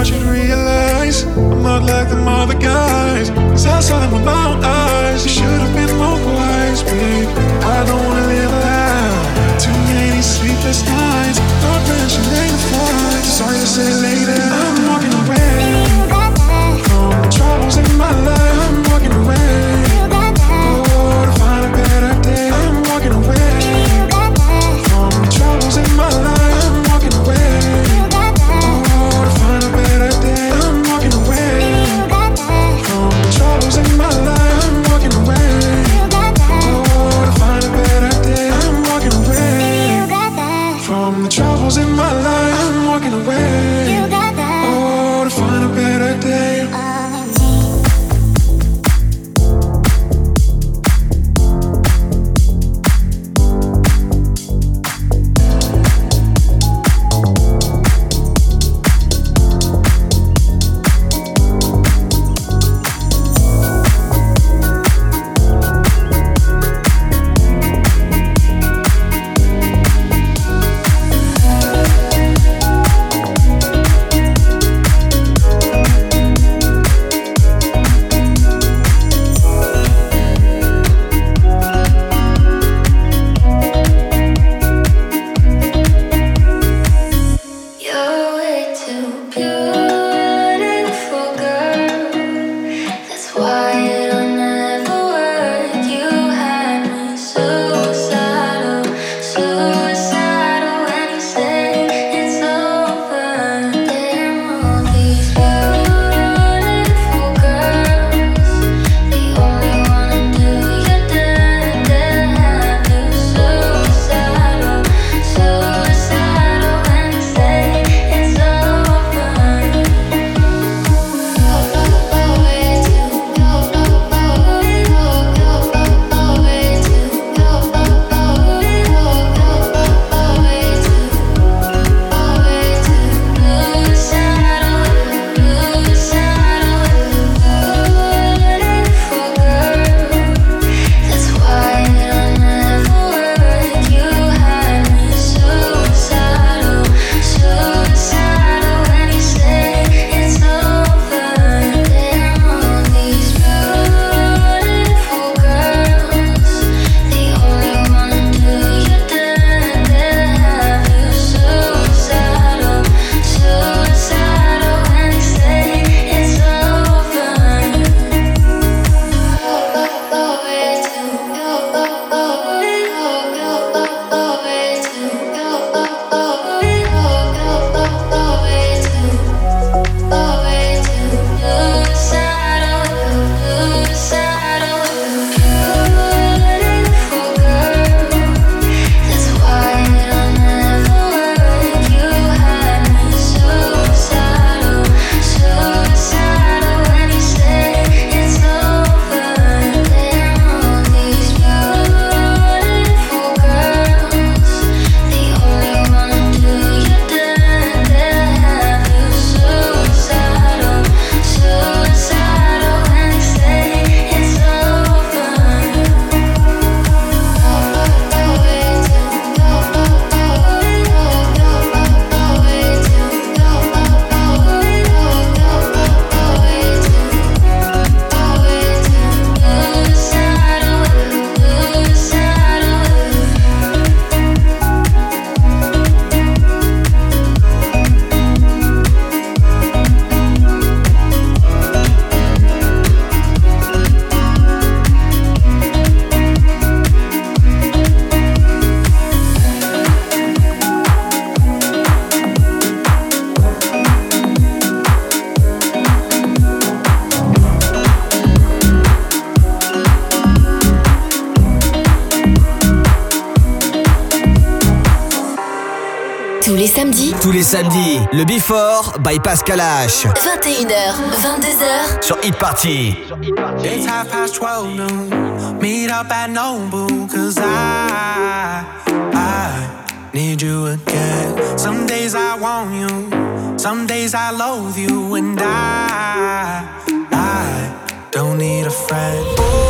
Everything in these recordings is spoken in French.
I should realize I'm not like them other guys. Cause I saw them with my own eyes. You should have been more wise, babe. I don't wanna live aloud. Too many sleepless nights. Not mentioning the fights. Sorry to say late. Samedis, le Before by Pascal H. 21h, 22h. Sur Hit Party. It's half past 12 noon. Meet up at Nobu, cause I, I need you again. Some days I want you, some days I loathe you, and I, I don't need a friend.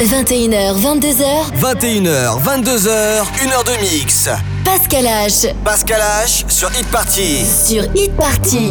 21h, 22h, 21h, 22h, 1h de mix. Pascal H. Pascal H. Sur Hit Party. Sur Hit Party.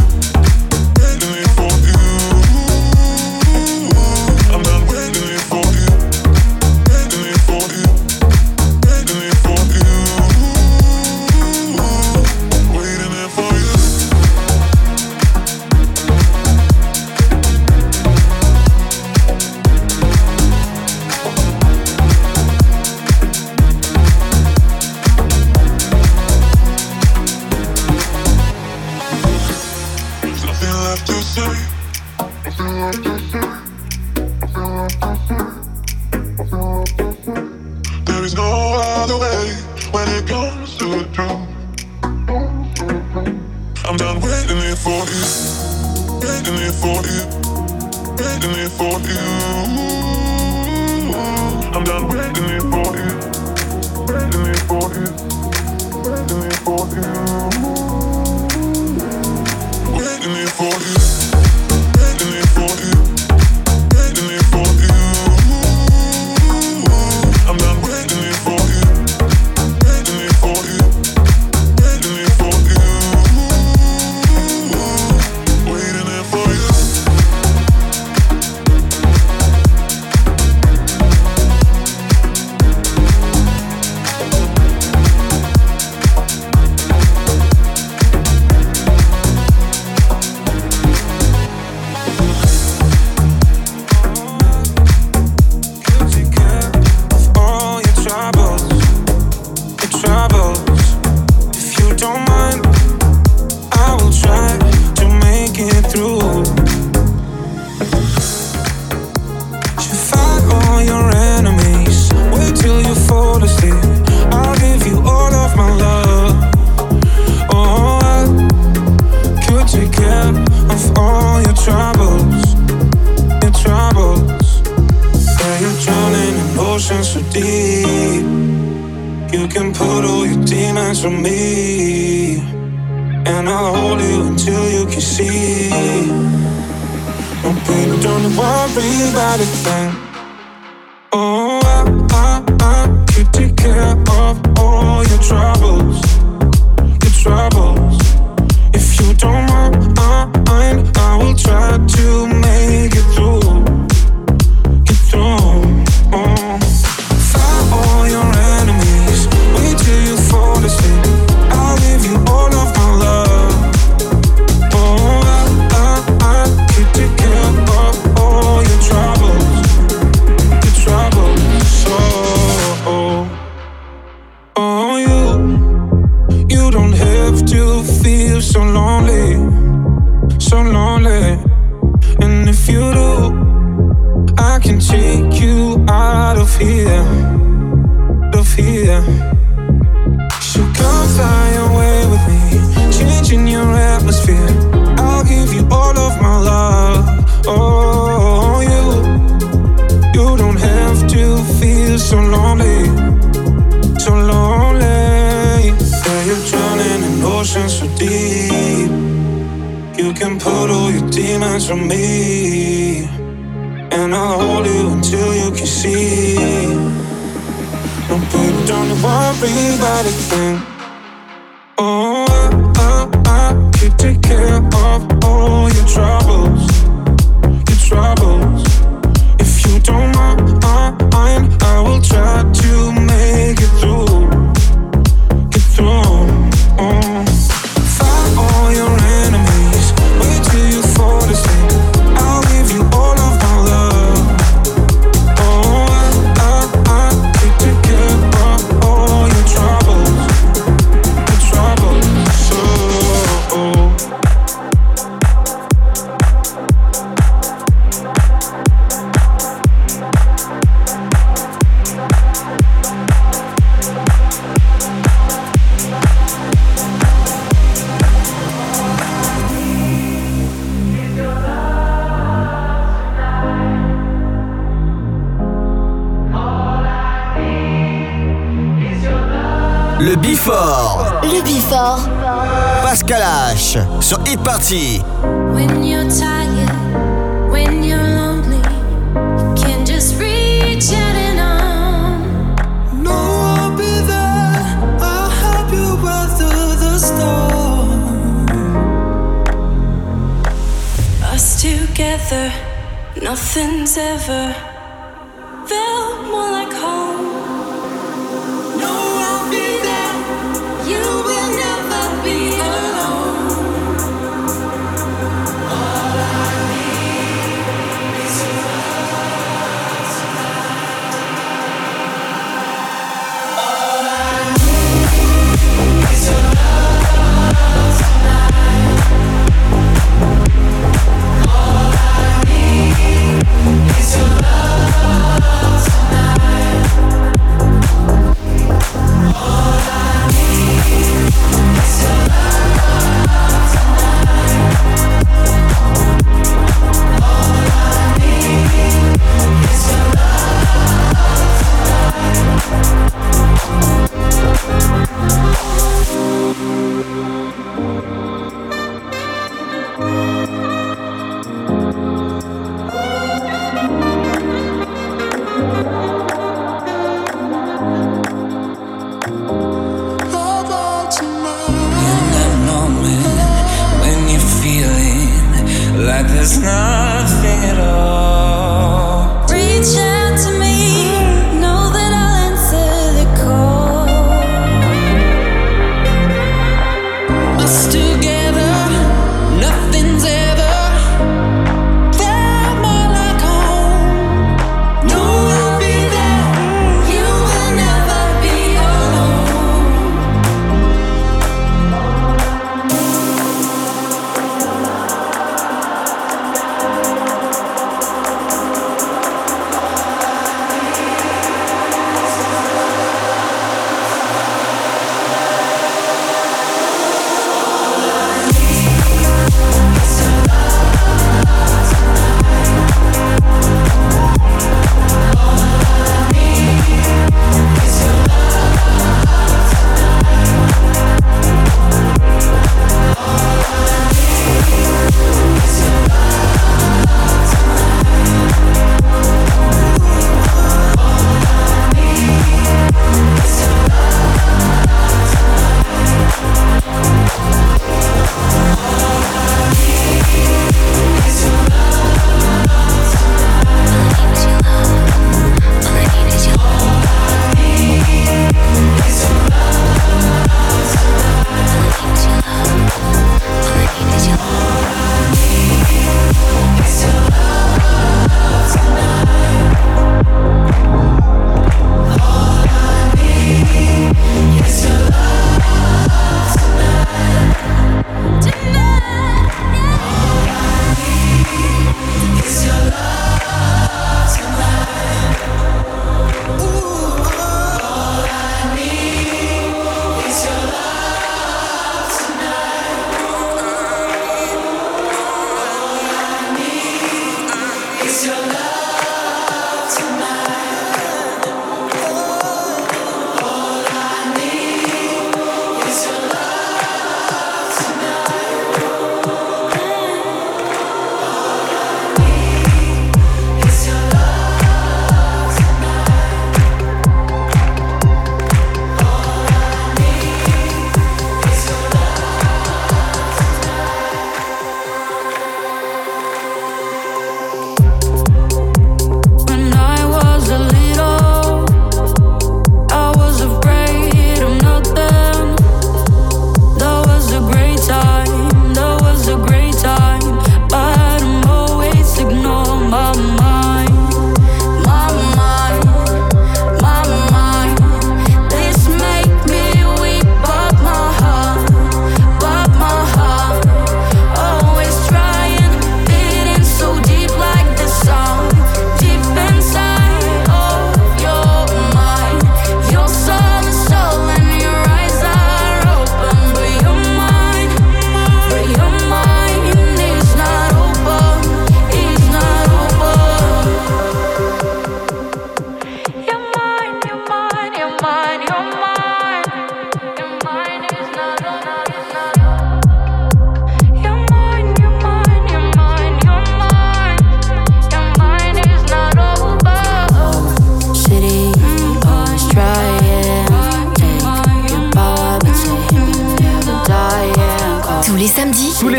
not a thing.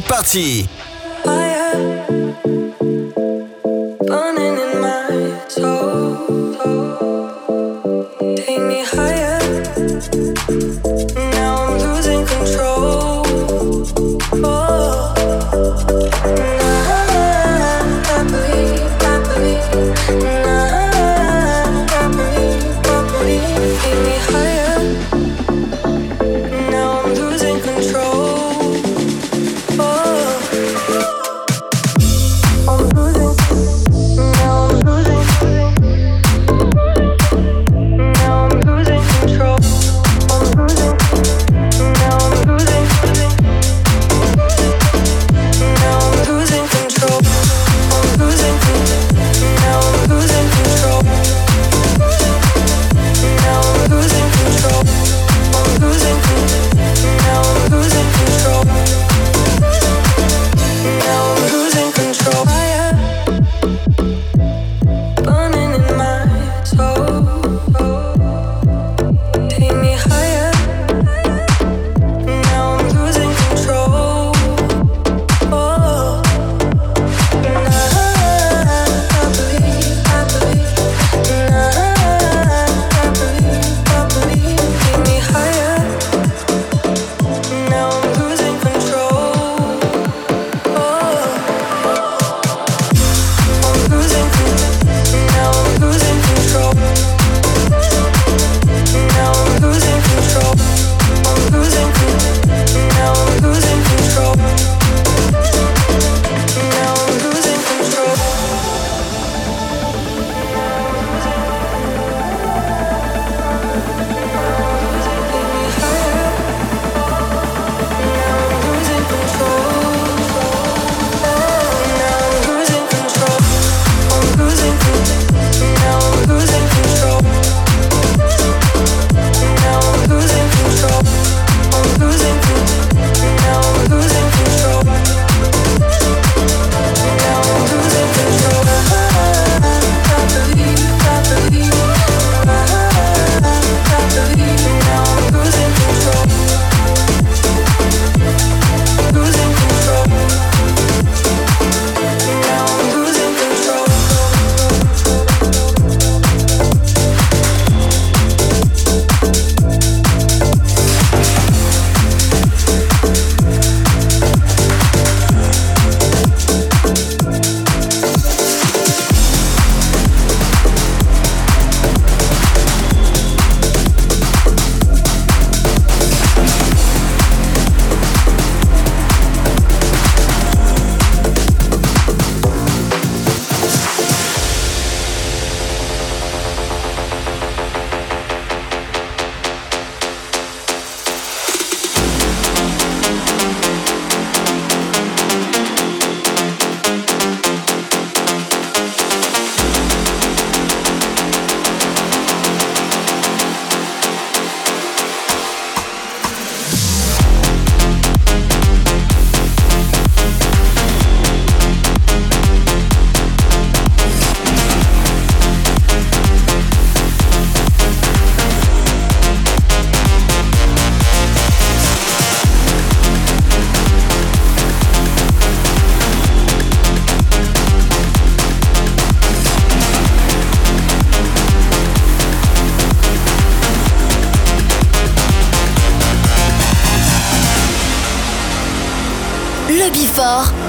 Parti. control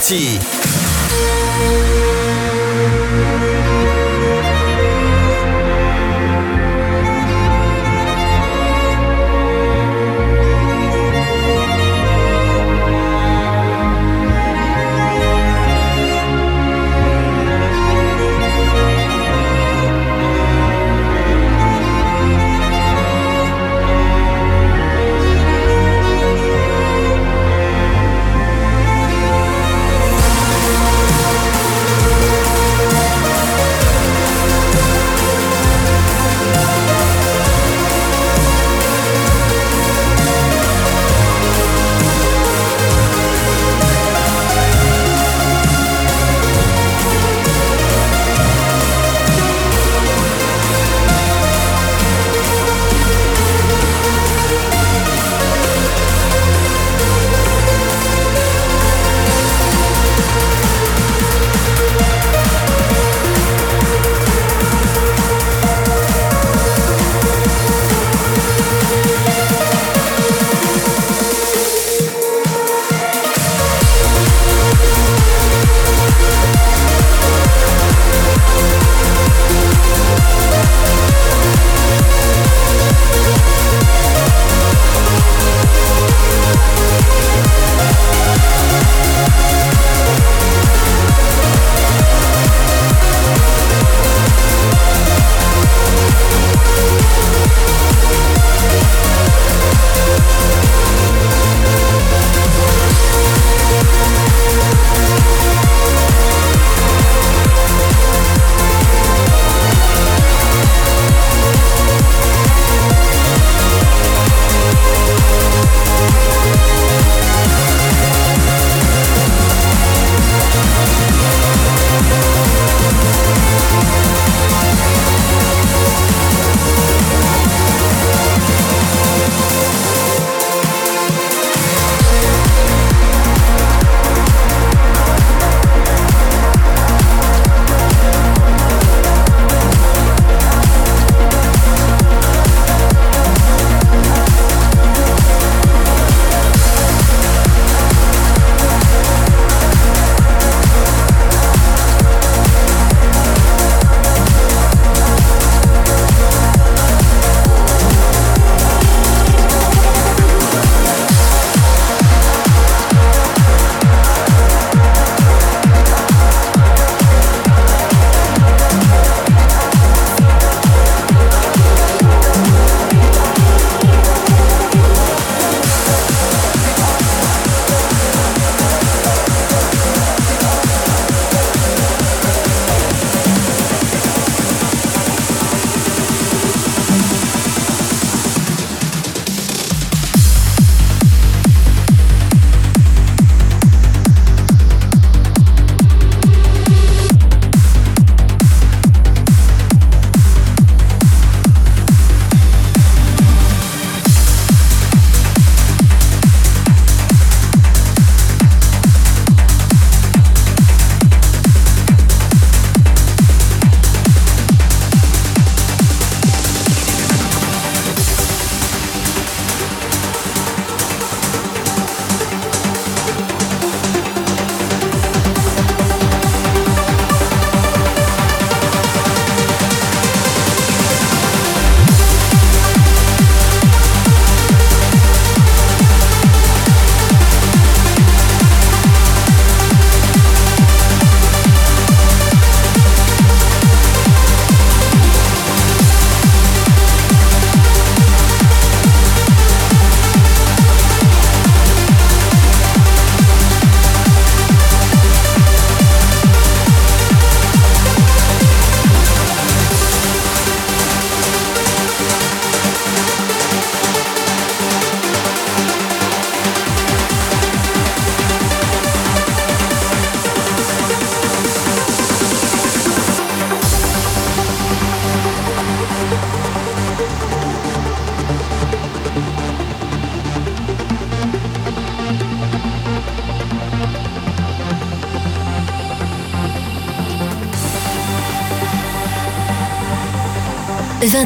Sur